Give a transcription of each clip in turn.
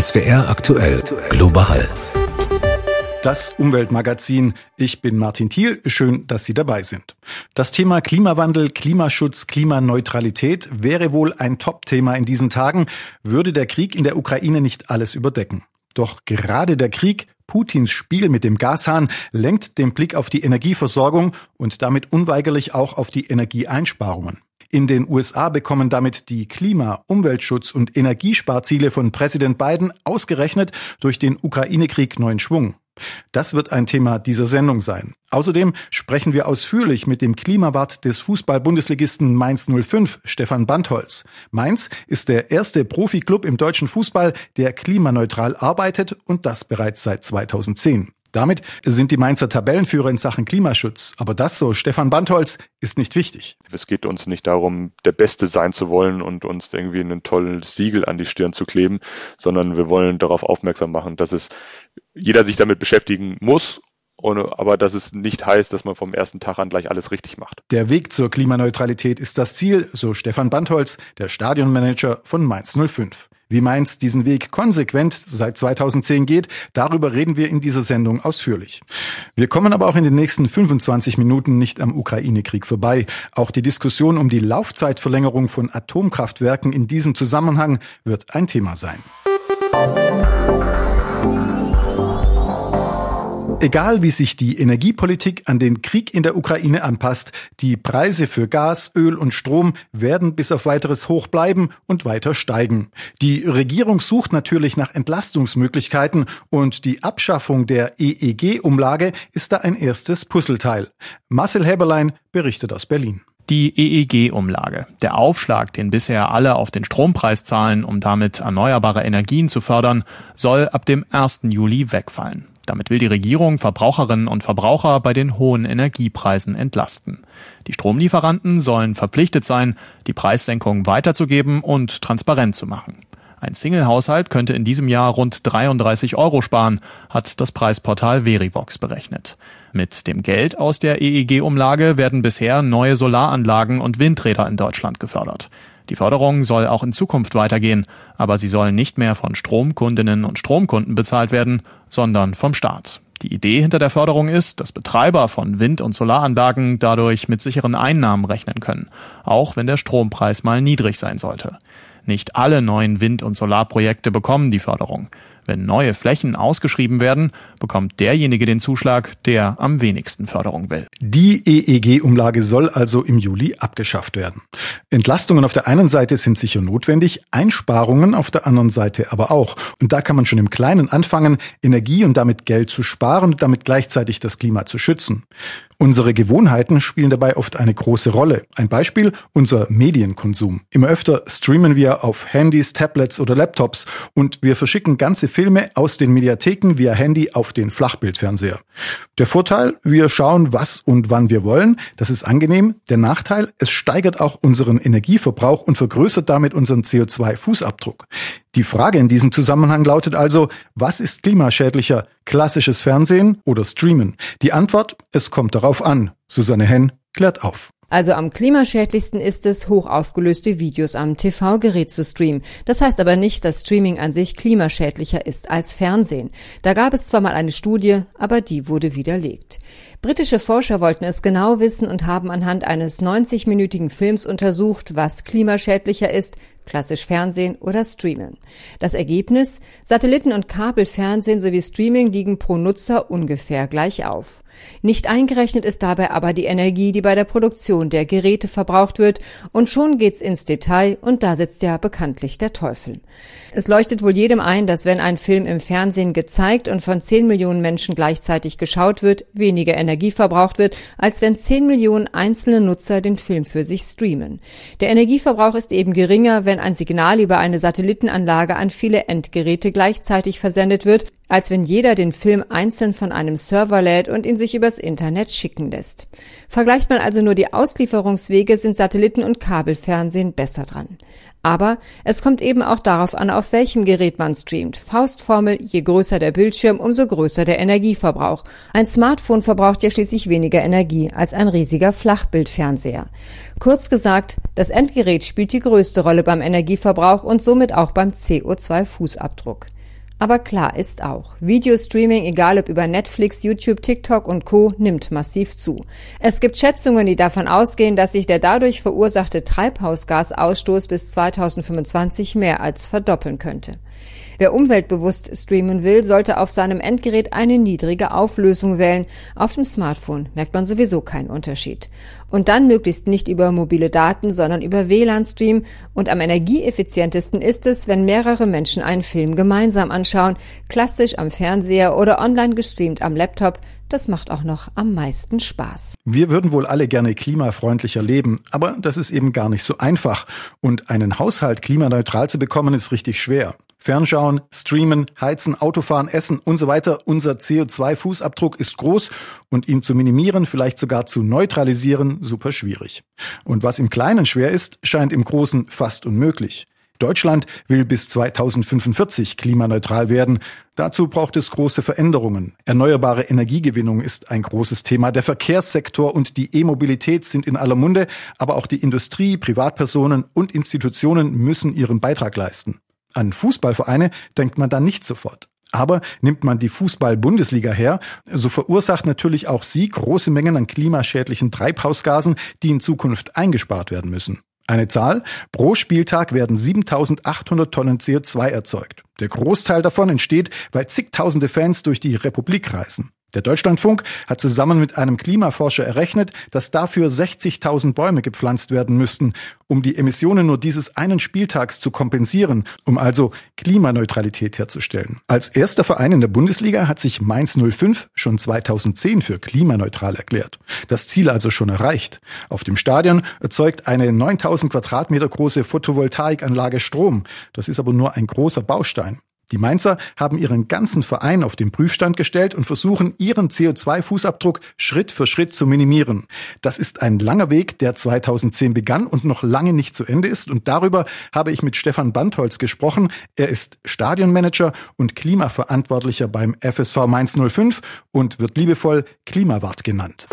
SWR aktuell global. Das Umweltmagazin. Ich bin Martin Thiel. Schön, dass Sie dabei sind. Das Thema Klimawandel, Klimaschutz, Klimaneutralität wäre wohl ein Top-Thema in diesen Tagen, würde der Krieg in der Ukraine nicht alles überdecken. Doch gerade der Krieg, Putins Spiel mit dem Gashahn, lenkt den Blick auf die Energieversorgung und damit unweigerlich auch auf die Energieeinsparungen. In den USA bekommen damit die Klima-, Umweltschutz- und Energiesparziele von Präsident Biden ausgerechnet durch den Ukraine-Krieg neuen Schwung. Das wird ein Thema dieser Sendung sein. Außerdem sprechen wir ausführlich mit dem Klimawart des Fußball-Bundesligisten Mainz 05, Stefan Bandholz. Mainz ist der erste Profiklub im deutschen Fußball, der klimaneutral arbeitet und das bereits seit 2010. Damit sind die Mainzer Tabellenführer in Sachen Klimaschutz. Aber das, so Stefan Bandholz, ist nicht wichtig. Es geht uns nicht darum, der Beste sein zu wollen und uns irgendwie ein tolles Siegel an die Stirn zu kleben, sondern wir wollen darauf aufmerksam machen, dass es jeder sich damit beschäftigen muss aber dass es nicht heißt, dass man vom ersten Tag an gleich alles richtig macht. Der Weg zur Klimaneutralität ist das Ziel, so Stefan Bandholz, der Stadionmanager von Mainz 05. Wie Mainz diesen Weg konsequent seit 2010 geht, darüber reden wir in dieser Sendung ausführlich. Wir kommen aber auch in den nächsten 25 Minuten nicht am Ukraine-Krieg vorbei. Auch die Diskussion um die Laufzeitverlängerung von Atomkraftwerken in diesem Zusammenhang wird ein Thema sein. Egal wie sich die Energiepolitik an den Krieg in der Ukraine anpasst, die Preise für Gas, Öl und Strom werden bis auf weiteres hoch bleiben und weiter steigen. Die Regierung sucht natürlich nach Entlastungsmöglichkeiten und die Abschaffung der EEG-Umlage ist da ein erstes Puzzleteil. Marcel Heberlein berichtet aus Berlin. Die EEG-Umlage, der Aufschlag, den bisher alle auf den Strompreis zahlen, um damit erneuerbare Energien zu fördern, soll ab dem 1. Juli wegfallen. Damit will die Regierung Verbraucherinnen und Verbraucher bei den hohen Energiepreisen entlasten. Die Stromlieferanten sollen verpflichtet sein, die Preissenkung weiterzugeben und transparent zu machen. Ein Single-Haushalt könnte in diesem Jahr rund 33 Euro sparen, hat das Preisportal Verivox berechnet. Mit dem Geld aus der EEG-Umlage werden bisher neue Solaranlagen und Windräder in Deutschland gefördert. Die Förderung soll auch in Zukunft weitergehen, aber sie soll nicht mehr von Stromkundinnen und Stromkunden bezahlt werden, sondern vom Staat. Die Idee hinter der Förderung ist, dass Betreiber von Wind- und Solaranlagen dadurch mit sicheren Einnahmen rechnen können, auch wenn der Strompreis mal niedrig sein sollte. Nicht alle neuen Wind- und Solarprojekte bekommen die Förderung. Wenn neue Flächen ausgeschrieben werden, bekommt derjenige den Zuschlag, der am wenigsten Förderung will. Die EEG-Umlage soll also im Juli abgeschafft werden. Entlastungen auf der einen Seite sind sicher notwendig, Einsparungen auf der anderen Seite aber auch. Und da kann man schon im Kleinen anfangen, Energie und damit Geld zu sparen und damit gleichzeitig das Klima zu schützen. Unsere Gewohnheiten spielen dabei oft eine große Rolle. Ein Beispiel, unser Medienkonsum. Immer öfter streamen wir auf Handys, Tablets oder Laptops und wir verschicken ganze Filme aus den Mediatheken via Handy auf den Flachbildfernseher. Der Vorteil, wir schauen, was und wann wir wollen. Das ist angenehm. Der Nachteil, es steigert auch unseren Energieverbrauch und vergrößert damit unseren CO2-Fußabdruck. Die Frage in diesem Zusammenhang lautet also, was ist klimaschädlicher, klassisches Fernsehen oder Streamen? Die Antwort, es kommt darauf an. Susanne Henn klärt auf. Also am klimaschädlichsten ist es, hochaufgelöste Videos am TV-Gerät zu streamen. Das heißt aber nicht, dass Streaming an sich klimaschädlicher ist als Fernsehen. Da gab es zwar mal eine Studie, aber die wurde widerlegt. Britische Forscher wollten es genau wissen und haben anhand eines 90-minütigen Films untersucht, was klimaschädlicher ist, klassisch Fernsehen oder Streamen. Das Ergebnis? Satelliten- und Kabelfernsehen sowie Streaming liegen pro Nutzer ungefähr gleich auf. Nicht eingerechnet ist dabei aber die Energie, die bei der Produktion der Geräte verbraucht wird und schon geht's ins Detail und da sitzt ja bekanntlich der Teufel. Es leuchtet wohl jedem ein, dass wenn ein Film im Fernsehen gezeigt und von 10 Millionen Menschen gleichzeitig geschaut wird, weniger Energie verbraucht wird, als wenn 10 Millionen einzelne Nutzer den Film für sich streamen. Der Energieverbrauch ist eben geringer, wenn ein Signal über eine Satellitenanlage an viele Endgeräte gleichzeitig versendet wird, als wenn jeder den Film einzeln von einem Server lädt und ihn sich übers Internet schicken lässt. Vergleicht man also nur die Auslieferungswege, sind Satelliten- und Kabelfernsehen besser dran. Aber es kommt eben auch darauf an, auf welchem Gerät man streamt. Faustformel, je größer der Bildschirm, umso größer der Energieverbrauch. Ein Smartphone verbraucht ja schließlich weniger Energie als ein riesiger Flachbildfernseher. Kurz gesagt, das Endgerät spielt die größte Rolle beim Energieverbrauch und somit auch beim CO2-Fußabdruck. Aber klar ist auch, Videostreaming, egal ob über Netflix, YouTube, TikTok und Co., nimmt massiv zu. Es gibt Schätzungen, die davon ausgehen, dass sich der dadurch verursachte Treibhausgasausstoß bis 2025 mehr als verdoppeln könnte. Wer umweltbewusst streamen will, sollte auf seinem Endgerät eine niedrige Auflösung wählen. Auf dem Smartphone merkt man sowieso keinen Unterschied. Und dann möglichst nicht über mobile Daten, sondern über WLAN-Stream. Und am energieeffizientesten ist es, wenn mehrere Menschen einen Film gemeinsam anschauen, klassisch am Fernseher oder online gestreamt am Laptop. Das macht auch noch am meisten Spaß. Wir würden wohl alle gerne klimafreundlicher leben, aber das ist eben gar nicht so einfach. Und einen Haushalt klimaneutral zu bekommen, ist richtig schwer. Fernschauen, Streamen, Heizen, Autofahren, Essen und so weiter. Unser CO2-Fußabdruck ist groß und ihn zu minimieren, vielleicht sogar zu neutralisieren, super schwierig. Und was im Kleinen schwer ist, scheint im Großen fast unmöglich. Deutschland will bis 2045 klimaneutral werden. Dazu braucht es große Veränderungen. Erneuerbare Energiegewinnung ist ein großes Thema. Der Verkehrssektor und die E-Mobilität sind in aller Munde, aber auch die Industrie, Privatpersonen und Institutionen müssen ihren Beitrag leisten. An Fußballvereine denkt man da nicht sofort. Aber nimmt man die Fußball-Bundesliga her, so verursacht natürlich auch sie große Mengen an klimaschädlichen Treibhausgasen, die in Zukunft eingespart werden müssen. Eine Zahl, pro Spieltag werden 7800 Tonnen CO2 erzeugt. Der Großteil davon entsteht, weil zigtausende Fans durch die Republik reisen. Der Deutschlandfunk hat zusammen mit einem Klimaforscher errechnet, dass dafür 60.000 Bäume gepflanzt werden müssten, um die Emissionen nur dieses einen Spieltags zu kompensieren, um also Klimaneutralität herzustellen. Als erster Verein in der Bundesliga hat sich Mainz 05 schon 2010 für klimaneutral erklärt. Das Ziel also schon erreicht. Auf dem Stadion erzeugt eine 9000 Quadratmeter große Photovoltaikanlage Strom. Das ist aber nur ein großer Baustein. Die Mainzer haben ihren ganzen Verein auf den Prüfstand gestellt und versuchen, ihren CO2-Fußabdruck Schritt für Schritt zu minimieren. Das ist ein langer Weg, der 2010 begann und noch lange nicht zu Ende ist. Und darüber habe ich mit Stefan Bandholz gesprochen. Er ist Stadionmanager und Klimaverantwortlicher beim FSV Mainz 05 und wird liebevoll Klimawart genannt.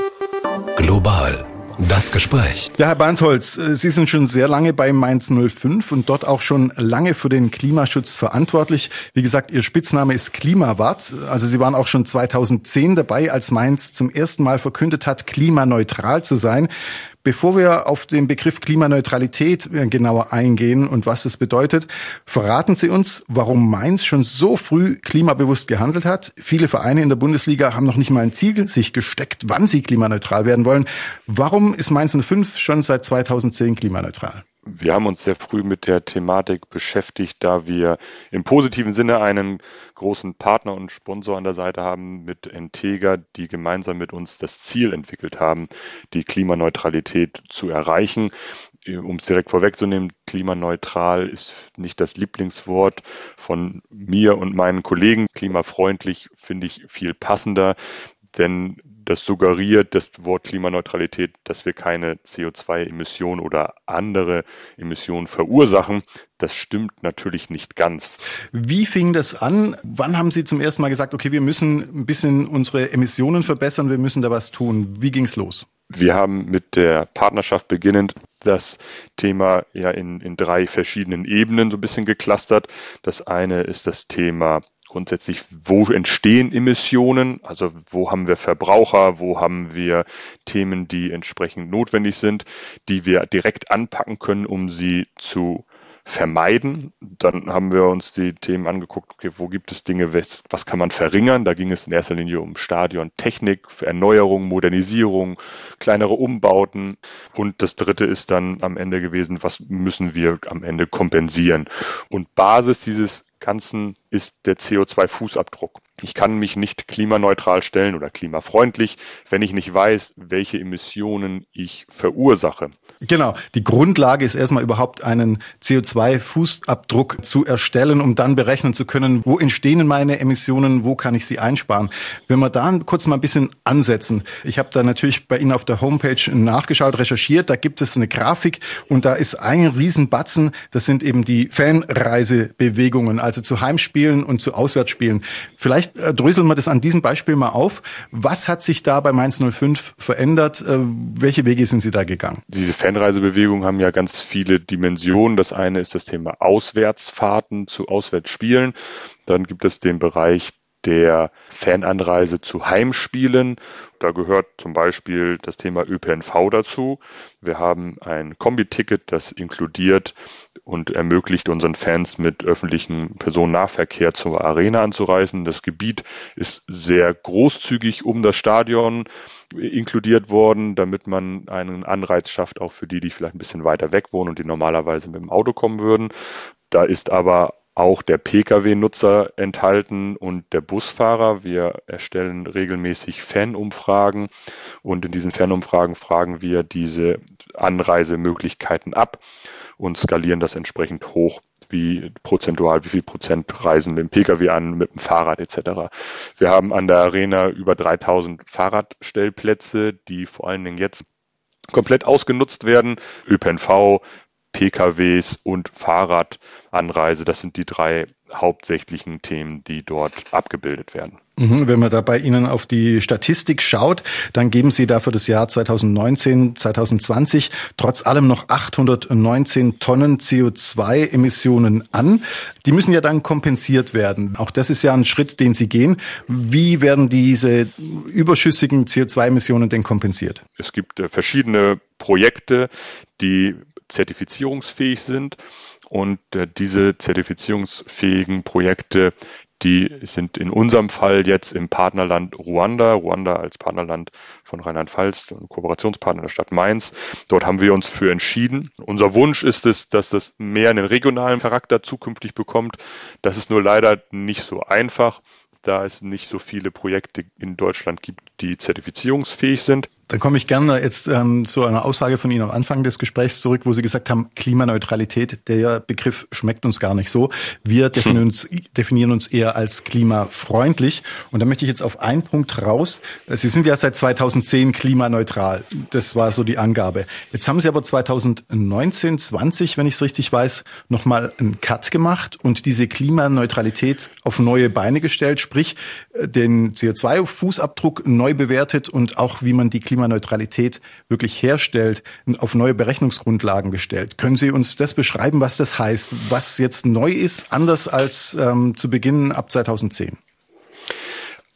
Global das Gespräch. Ja, Herr Bandholz, äh, Sie sind schon sehr lange bei Mainz 05 und dort auch schon lange für den Klimaschutz verantwortlich. Wie gesagt, Ihr Spitzname ist Klimawart. Also Sie waren auch schon 2010 dabei, als Mainz zum ersten Mal verkündet hat, klimaneutral zu sein. Bevor wir auf den Begriff Klimaneutralität äh, genauer eingehen und was es bedeutet, verraten Sie uns, warum Mainz schon so früh klimabewusst gehandelt hat. Viele Vereine in der Bundesliga haben noch nicht mal ein Ziel sich gesteckt, wann sie klimaneutral werden wollen. Warum ist Mainz 05 schon seit 2010 klimaneutral? Wir haben uns sehr früh mit der Thematik beschäftigt, da wir im positiven Sinne einen großen Partner und Sponsor an der Seite haben mit Entega, die gemeinsam mit uns das Ziel entwickelt haben, die Klimaneutralität zu erreichen. Um es direkt vorwegzunehmen, klimaneutral ist nicht das Lieblingswort von mir und meinen Kollegen. Klimafreundlich finde ich viel passender, denn das suggeriert das Wort Klimaneutralität, dass wir keine CO2-Emissionen oder andere Emissionen verursachen. Das stimmt natürlich nicht ganz. Wie fing das an? Wann haben Sie zum ersten Mal gesagt, okay, wir müssen ein bisschen unsere Emissionen verbessern, wir müssen da was tun? Wie ging es los? Wir haben mit der Partnerschaft beginnend das Thema ja in, in drei verschiedenen Ebenen so ein bisschen geklustert. Das eine ist das Thema grundsätzlich, wo entstehen Emissionen, also wo haben wir Verbraucher, wo haben wir Themen, die entsprechend notwendig sind, die wir direkt anpacken können, um sie zu vermeiden. Dann haben wir uns die Themen angeguckt, okay, wo gibt es Dinge, was, was kann man verringern? Da ging es in erster Linie um Stadiontechnik, Erneuerung, Modernisierung, kleinere Umbauten. Und das dritte ist dann am Ende gewesen, was müssen wir am Ende kompensieren? Und Basis dieses ganzen ist der CO2-Fußabdruck. Ich kann mich nicht klimaneutral stellen oder klimafreundlich, wenn ich nicht weiß, welche Emissionen ich verursache. Genau. Die Grundlage ist erstmal überhaupt einen CO2-Fußabdruck zu erstellen, um dann berechnen zu können, wo entstehen meine Emissionen, wo kann ich sie einsparen. Wenn wir da kurz mal ein bisschen ansetzen. Ich habe da natürlich bei Ihnen auf der Homepage nachgeschaut, recherchiert. Da gibt es eine Grafik und da ist ein Riesenbatzen. Das sind eben die Fanreisebewegungen, also zu Heimspielen und zu Auswärtsspielen. Vielleicht äh, dröseln wir das an diesem Beispiel mal auf. Was hat sich da bei Mainz 05 verändert? Äh, welche Wege sind Sie da gegangen? Diese Fanreisebewegungen haben ja ganz viele Dimensionen. Das eine ist das Thema Auswärtsfahrten zu Auswärtsspielen. Dann gibt es den Bereich der Fananreise zu Heimspielen. Da gehört zum Beispiel das Thema ÖPNV dazu. Wir haben ein Kombi-Ticket, das inkludiert und ermöglicht unseren Fans mit öffentlichem Personennahverkehr zur Arena anzureisen. Das Gebiet ist sehr großzügig um das Stadion inkludiert worden, damit man einen Anreiz schafft, auch für die, die vielleicht ein bisschen weiter weg wohnen und die normalerweise mit dem Auto kommen würden. Da ist aber auch der Pkw-Nutzer enthalten und der Busfahrer. Wir erstellen regelmäßig Fanumfragen und in diesen Fanumfragen fragen wir diese Anreisemöglichkeiten ab und skalieren das entsprechend hoch, wie prozentual, wie viel Prozent reisen mit dem Pkw an, mit dem Fahrrad etc. Wir haben an der Arena über 3000 Fahrradstellplätze, die vor allen Dingen jetzt komplett ausgenutzt werden. ÖPNV, PKWs und Fahrradanreise. Das sind die drei hauptsächlichen Themen, die dort abgebildet werden. Mhm, wenn man da bei Ihnen auf die Statistik schaut, dann geben Sie da für das Jahr 2019, 2020 trotz allem noch 819 Tonnen CO2-Emissionen an. Die müssen ja dann kompensiert werden. Auch das ist ja ein Schritt, den Sie gehen. Wie werden diese überschüssigen CO2-Emissionen denn kompensiert? Es gibt äh, verschiedene Projekte, die zertifizierungsfähig sind. Und äh, diese zertifizierungsfähigen Projekte, die sind in unserem Fall jetzt im Partnerland Ruanda, Ruanda als Partnerland von Rheinland-Pfalz, Kooperationspartner der Stadt Mainz. Dort haben wir uns für entschieden. Unser Wunsch ist es, dass das mehr einen regionalen Charakter zukünftig bekommt. Das ist nur leider nicht so einfach da es nicht so viele Projekte in Deutschland gibt, die zertifizierungsfähig sind. Da komme ich gerne jetzt ähm, zu einer Aussage von Ihnen am Anfang des Gesprächs zurück, wo Sie gesagt haben, Klimaneutralität, der Begriff schmeckt uns gar nicht so. Wir definieren, hm. uns, definieren uns eher als klimafreundlich. Und da möchte ich jetzt auf einen Punkt raus. Sie sind ja seit 2010 klimaneutral. Das war so die Angabe. Jetzt haben Sie aber 2019, 20, wenn ich es richtig weiß, nochmal einen Cut gemacht und diese Klimaneutralität auf neue Beine gestellt, sprich äh, den CO2-Fußabdruck neu bewertet und auch wie man die Klimaneutralität Klimaneutralität wirklich herstellt, auf neue Berechnungsgrundlagen gestellt. Können Sie uns das beschreiben, was das heißt, was jetzt neu ist, anders als ähm, zu Beginn ab 2010?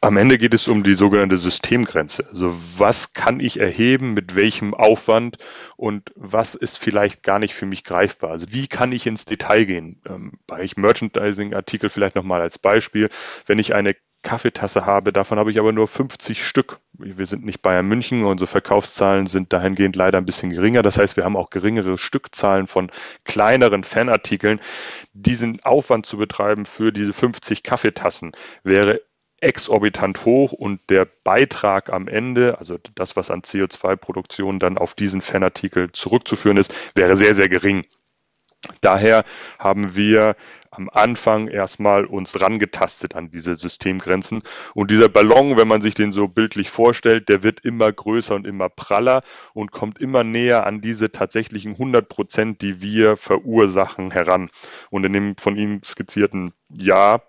Am Ende geht es um die sogenannte Systemgrenze. Also was kann ich erheben, mit welchem Aufwand und was ist vielleicht gar nicht für mich greifbar? Also wie kann ich ins Detail gehen? Ähm, Bereich Merchandising-Artikel vielleicht nochmal als Beispiel. Wenn ich eine Kaffeetasse habe. Davon habe ich aber nur 50 Stück. Wir sind nicht Bayern München, unsere Verkaufszahlen sind dahingehend leider ein bisschen geringer. Das heißt, wir haben auch geringere Stückzahlen von kleineren Fanartikeln. Diesen Aufwand zu betreiben für diese 50 Kaffeetassen wäre exorbitant hoch und der Beitrag am Ende, also das, was an CO2-Produktion dann auf diesen Fanartikel zurückzuführen ist, wäre sehr, sehr gering. Daher haben wir am Anfang erstmal uns rangetastet an diese Systemgrenzen. Und dieser Ballon, wenn man sich den so bildlich vorstellt, der wird immer größer und immer praller und kommt immer näher an diese tatsächlichen 100 Prozent, die wir verursachen, heran. Und in dem von Ihnen skizzierten Jahr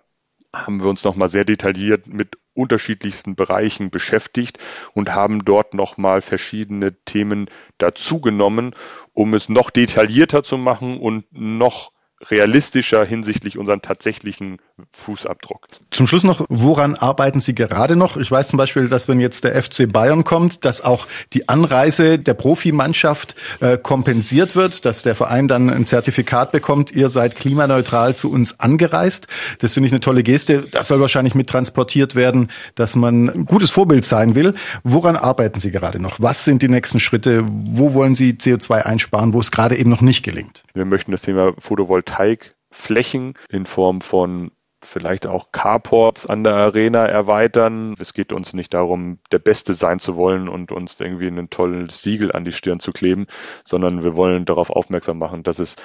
haben wir uns nochmal sehr detailliert mit unterschiedlichsten Bereichen beschäftigt und haben dort nochmal verschiedene Themen dazugenommen, um es noch detaillierter zu machen und noch realistischer hinsichtlich unseren tatsächlichen Fußabdruck. Zum Schluss noch, woran arbeiten Sie gerade noch? Ich weiß zum Beispiel, dass wenn jetzt der FC Bayern kommt, dass auch die Anreise der Profimannschaft äh, kompensiert wird, dass der Verein dann ein Zertifikat bekommt, ihr seid klimaneutral zu uns angereist. Das finde ich eine tolle Geste. Das soll wahrscheinlich mit transportiert werden, dass man ein gutes Vorbild sein will. Woran arbeiten Sie gerade noch? Was sind die nächsten Schritte? Wo wollen Sie CO2 einsparen, wo es gerade eben noch nicht gelingt? Wir möchten das Thema Photovoltaik Flächen in Form von vielleicht auch Carports an der Arena erweitern. Es geht uns nicht darum, der Beste sein zu wollen und uns irgendwie ein tolles Siegel an die Stirn zu kleben, sondern wir wollen darauf aufmerksam machen, dass es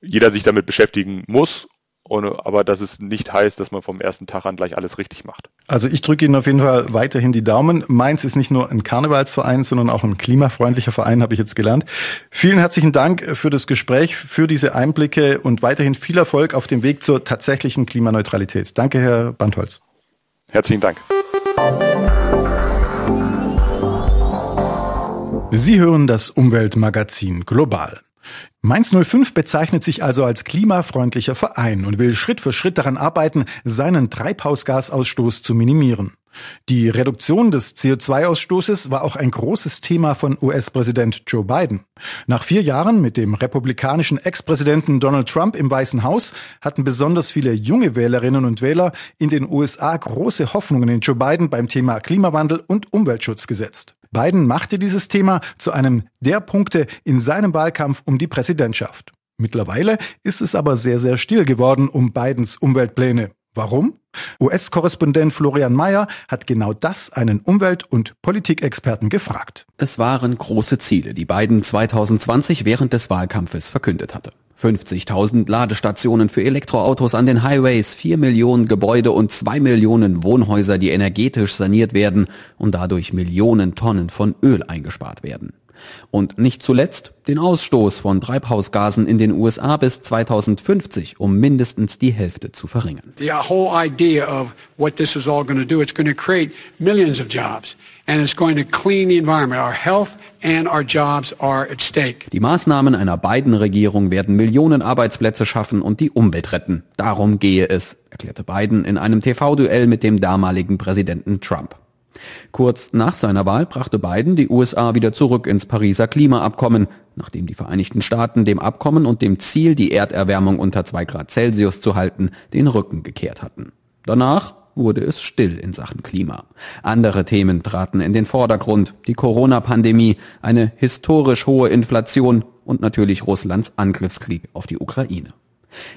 jeder sich damit beschäftigen muss ohne, aber dass es nicht heißt, dass man vom ersten Tag an gleich alles richtig macht. Also ich drücke Ihnen auf jeden Fall weiterhin die Daumen. Mainz ist nicht nur ein Karnevalsverein, sondern auch ein klimafreundlicher Verein, habe ich jetzt gelernt. Vielen herzlichen Dank für das Gespräch, für diese Einblicke und weiterhin viel Erfolg auf dem Weg zur tatsächlichen Klimaneutralität. Danke, Herr Bandholz. Herzlichen Dank. Sie hören das Umweltmagazin Global. Mainz 05 bezeichnet sich also als klimafreundlicher Verein und will Schritt für Schritt daran arbeiten, seinen Treibhausgasausstoß zu minimieren. Die Reduktion des CO2-Ausstoßes war auch ein großes Thema von US-Präsident Joe Biden. Nach vier Jahren mit dem republikanischen Ex-Präsidenten Donald Trump im Weißen Haus hatten besonders viele junge Wählerinnen und Wähler in den USA große Hoffnungen in Joe Biden beim Thema Klimawandel und Umweltschutz gesetzt. Biden machte dieses Thema zu einem der Punkte in seinem Wahlkampf um die Präsidentschaft. Mittlerweile ist es aber sehr, sehr still geworden um Bidens Umweltpläne. Warum? US-Korrespondent Florian Mayer hat genau das einen Umwelt- und Politikexperten gefragt. Es waren große Ziele, die Biden 2020 während des Wahlkampfes verkündet hatte. 50.000 Ladestationen für Elektroautos an den Highways, 4 Millionen Gebäude und 2 Millionen Wohnhäuser, die energetisch saniert werden und dadurch Millionen Tonnen von Öl eingespart werden. Und nicht zuletzt den Ausstoß von Treibhausgasen in den USA bis 2050 um mindestens die Hälfte zu verringern. The whole idea of what this is all going to do, it's going to create millions of jobs and it's going to clean the environment. Our health and our jobs are at stake. Die Maßnahmen einer beiden Regierung werden Millionen Arbeitsplätze schaffen und die Umwelt retten. Darum gehe es, erklärte Biden in einem TV-Duell mit dem damaligen Präsidenten Trump. Kurz nach seiner Wahl brachte Biden die USA wieder zurück ins Pariser Klimaabkommen, nachdem die Vereinigten Staaten dem Abkommen und dem Ziel, die Erderwärmung unter 2 Grad Celsius zu halten, den Rücken gekehrt hatten. Danach wurde es still in Sachen Klima. Andere Themen traten in den Vordergrund, die Corona-Pandemie, eine historisch hohe Inflation und natürlich Russlands Angriffskrieg auf die Ukraine.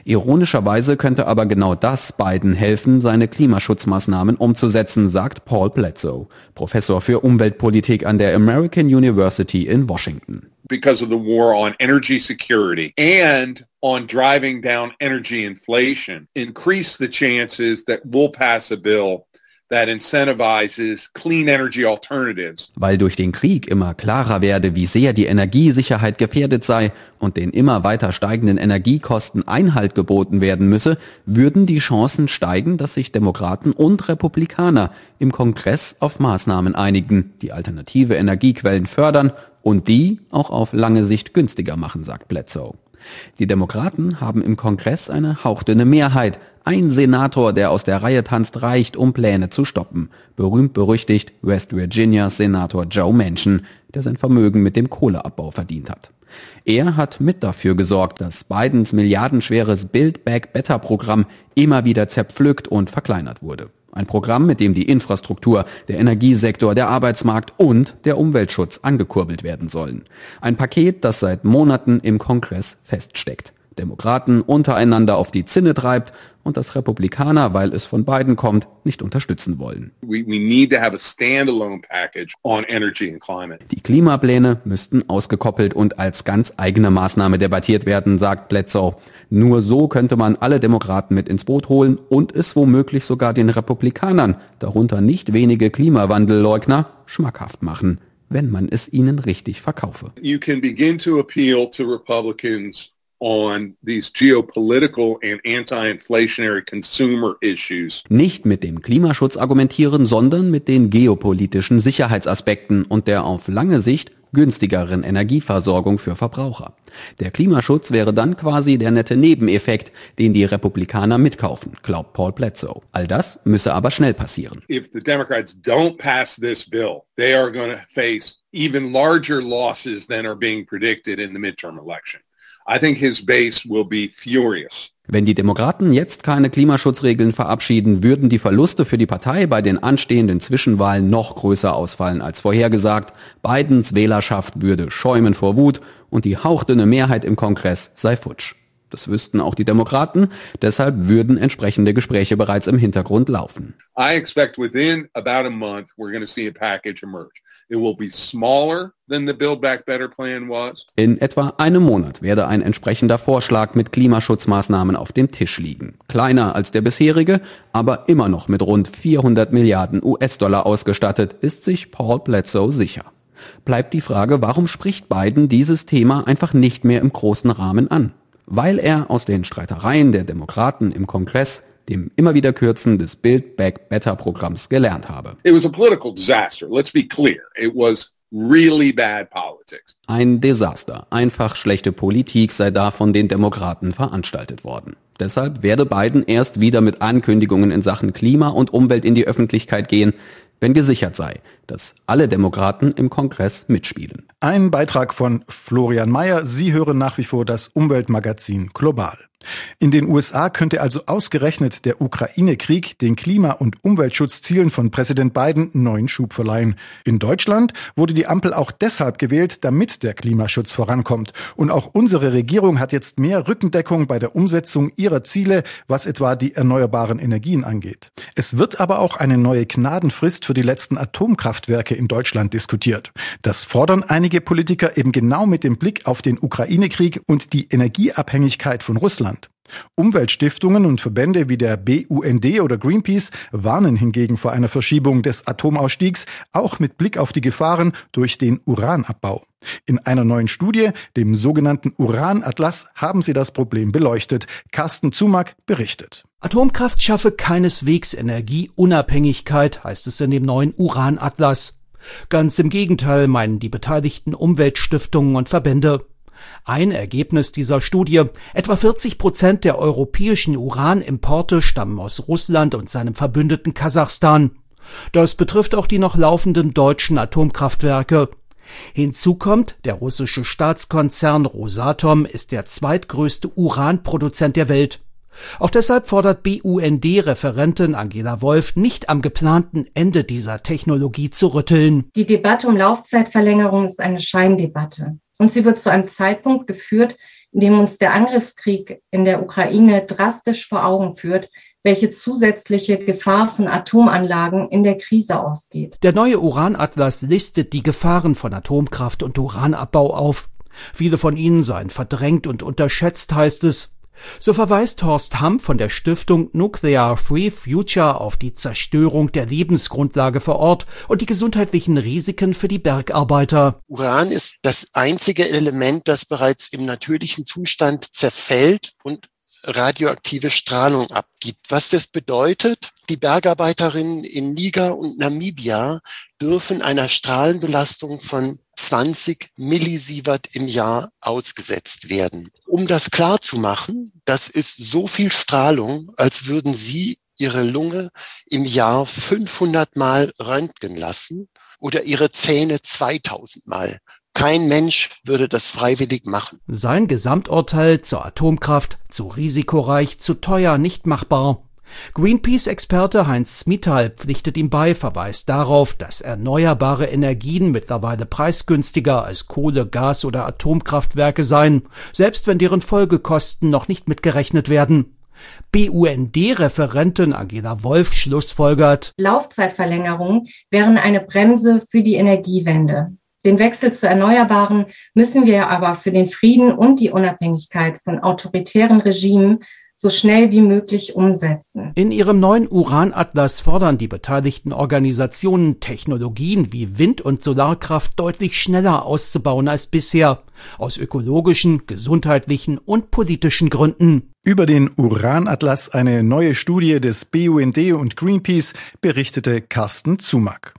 Ironischerweise könnte aber genau das Biden helfen, seine Klimaschutzmaßnahmen umzusetzen, sagt Paul Bledsoe, Professor für Umweltpolitik an der American University in Washington. Because of the war on energy security and on driving down energy inflation, increase the chances that we'll pass a bill that incentivizes clean energy alternatives. Weil durch den Krieg immer klarer werde, wie sehr die Energiesicherheit gefährdet sei und den immer weiter steigenden Energiekosten Einhalt geboten werden müsse, würden die Chancen steigen, dass sich Demokraten und Republikaner im Kongress auf Maßnahmen einigen, die alternative Energiequellen fördern und die auch auf lange Sicht günstiger machen, sagt Bledsoe. Die Demokraten haben im Kongress eine hauchdünne Mehrheit, ein Senator, der aus der Reihe tanzt, reicht, um Pläne zu stoppen. Berühmt berüchtigt West Virginias Senator Joe Manchin, der sein Vermögen mit dem Kohleabbau verdient hat. Er hat mit dafür gesorgt, dass Bidens milliardenschweres Build Back Better Programm immer wieder zerpflückt und verkleinert wurde. Ein Programm, mit dem die Infrastruktur, der Energiesektor, der Arbeitsmarkt und der Umweltschutz angekurbelt werden sollen. Ein Paket, das seit Monaten im Kongress feststeckt. Demokraten untereinander auf die Zinne treibt und dass Republikaner, weil es von beiden kommt, nicht unterstützen wollen. Die Klimapläne müssten ausgekoppelt und als ganz eigene Maßnahme debattiert werden, sagt Bledsoe. Nur so könnte man alle Demokraten mit ins Boot holen und es womöglich sogar den Republikanern, darunter nicht wenige Klimawandelleugner, schmackhaft machen, wenn man es ihnen richtig verkaufe. You can begin to appeal to Republicans on these geopolitical and anti-inflationary consumer issues. Nicht mit dem Klimaschutz argumentieren, sondern mit den geopolitischen Sicherheitsaspekten und der auf lange Sicht günstigeren Energieversorgung für Verbraucher. Der Klimaschutz wäre dann quasi der nette Nebeneffekt, den die Republikaner mitkaufen, glaubt Paul Bledsoe. All das müsse aber schnell passieren. If the Democrats don't pass this bill, they are going to face even larger losses than are being predicted in the midterm election. I think his base will be furious. Wenn die Demokraten jetzt keine Klimaschutzregeln verabschieden, würden die Verluste für die Partei bei den anstehenden Zwischenwahlen noch größer ausfallen als vorhergesagt. Bidens Wählerschaft würde schäumen vor Wut und die hauchdünne Mehrheit im Kongress sei futsch. Das wüssten auch die Demokraten, deshalb würden entsprechende Gespräche bereits im Hintergrund laufen. I expect within about a month we're going to see a package emerge. It will be smaller than the Build Back Better plan was. In etwa einem Monat werde ein entsprechender Vorschlag mit Klimaschutzmaßnahmen auf dem Tisch liegen. Kleiner als der bisherige, aber immer noch mit rund 400 Milliarden US-Dollar ausgestattet, ist sich Paul Bledsoe sicher. Bleibt die Frage, warum spricht Biden dieses Thema einfach nicht mehr im großen Rahmen an? Weil er aus den Streitereien der Demokraten im Kongress dem immer wieder Kürzen des Build Back Better Programms gelernt habe. Really bad politics. Ein Desaster. Einfach schlechte Politik sei da von den Demokraten veranstaltet worden. Deshalb werde Biden erst wieder mit Ankündigungen in Sachen Klima und Umwelt in die Öffentlichkeit gehen, wenn gesichert sei, dass alle Demokraten im Kongress mitspielen. Ein Beitrag von Florian Mayer. Sie hören nach wie vor das Umweltmagazin Global. In den USA könnte also ausgerechnet der Ukraine-Krieg den Klima- und Umweltschutzzielen von Präsident Biden neuen Schub verleihen. In Deutschland wurde die Ampel auch deshalb gewählt, damit der Klimaschutz vorankommt. Und auch unsere Regierung hat jetzt mehr Rückendeckung bei der Umsetzung ihrer Ziele, was etwa die erneuerbaren Energien angeht. Es wird aber auch eine neue Gnadenfrist für die letzten Atomkraftwerke in Deutschland diskutiert. Das fordern einige Politiker eben genau mit dem Blick auf den Ukraine-Krieg und die Energieabhängigkeit von Russland. Umweltstiftungen und Verbände wie der BUND oder Greenpeace warnen hingegen vor einer Verschiebung des Atomausstiegs, auch mit Blick auf die Gefahren durch den Uranabbau. In einer neuen Studie, dem sogenannten Uranatlas, haben sie das Problem beleuchtet. Carsten Zumack berichtet. Atomkraft schaffe keineswegs Energieunabhängigkeit, heißt es in dem neuen Uranatlas. Ganz im Gegenteil meinen die beteiligten Umweltstiftungen und Verbände. Ein Ergebnis dieser Studie, etwa 40 Prozent der europäischen Uranimporte stammen aus Russland und seinem Verbündeten Kasachstan. Das betrifft auch die noch laufenden deutschen Atomkraftwerke. Hinzu kommt, der russische Staatskonzern Rosatom ist der zweitgrößte Uranproduzent der Welt. Auch deshalb fordert BUND-Referentin Angela Wolf, nicht am geplanten Ende dieser Technologie zu rütteln. Die Debatte um Laufzeitverlängerung ist eine Scheindebatte. Und sie wird zu einem Zeitpunkt geführt, in dem uns der Angriffskrieg in der Ukraine drastisch vor Augen führt, welche zusätzliche Gefahr von Atomanlagen in der Krise ausgeht. Der neue Uranatlas listet die Gefahren von Atomkraft und Uranabbau auf. Viele von ihnen seien verdrängt und unterschätzt, heißt es. So verweist Horst Hamm von der Stiftung Nuclear Free Future auf die Zerstörung der Lebensgrundlage vor Ort und die gesundheitlichen Risiken für die Bergarbeiter. Uran ist das einzige Element, das bereits im natürlichen Zustand zerfällt und radioaktive Strahlung abgibt. Was das bedeutet, die Bergarbeiterinnen in Niger und Namibia dürfen einer Strahlenbelastung von 20 Millisievert im Jahr ausgesetzt werden. Um das klar zu machen, das ist so viel Strahlung, als würden Sie Ihre Lunge im Jahr 500 Mal röntgen lassen oder Ihre Zähne 2000 Mal. Kein Mensch würde das freiwillig machen. Sein Gesamturteil zur Atomkraft, zu risikoreich, zu teuer, nicht machbar. Greenpeace-Experte Heinz Smital pflichtet ihm bei, verweist darauf, dass erneuerbare Energien mittlerweile preisgünstiger als Kohle, Gas oder Atomkraftwerke seien, selbst wenn deren Folgekosten noch nicht mitgerechnet werden. BUND-Referentin Angela Wolf schlussfolgert, Laufzeitverlängerungen wären eine Bremse für die Energiewende. Den Wechsel zu Erneuerbaren müssen wir aber für den Frieden und die Unabhängigkeit von autoritären Regimen so schnell wie möglich umsetzen. In ihrem neuen Uranatlas fordern die beteiligten Organisationen, Technologien wie Wind- und Solarkraft deutlich schneller auszubauen als bisher, aus ökologischen, gesundheitlichen und politischen Gründen. Über den Uranatlas, eine neue Studie des BUND und Greenpeace, berichtete Carsten Zumack.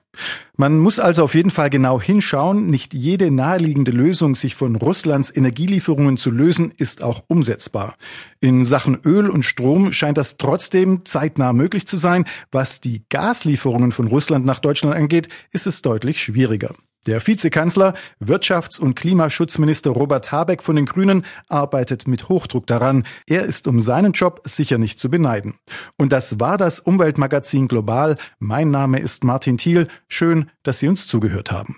Man muss also auf jeden Fall genau hinschauen. Nicht jede naheliegende Lösung, sich von Russlands Energielieferungen zu lösen, ist auch umsetzbar. In Sachen Öl und Strom scheint das trotzdem zeitnah möglich zu sein. Was die Gaslieferungen von Russland nach Deutschland angeht, ist es deutlich schwieriger. Der Vizekanzler, Wirtschafts- und Klimaschutzminister Robert Habeck von den Grünen arbeitet mit Hochdruck daran. Er ist um seinen Job sicher nicht zu beneiden. Und das war das Umweltmagazin Global. Mein Name ist Martin Thiel. Schön, dass Sie uns zugehört haben.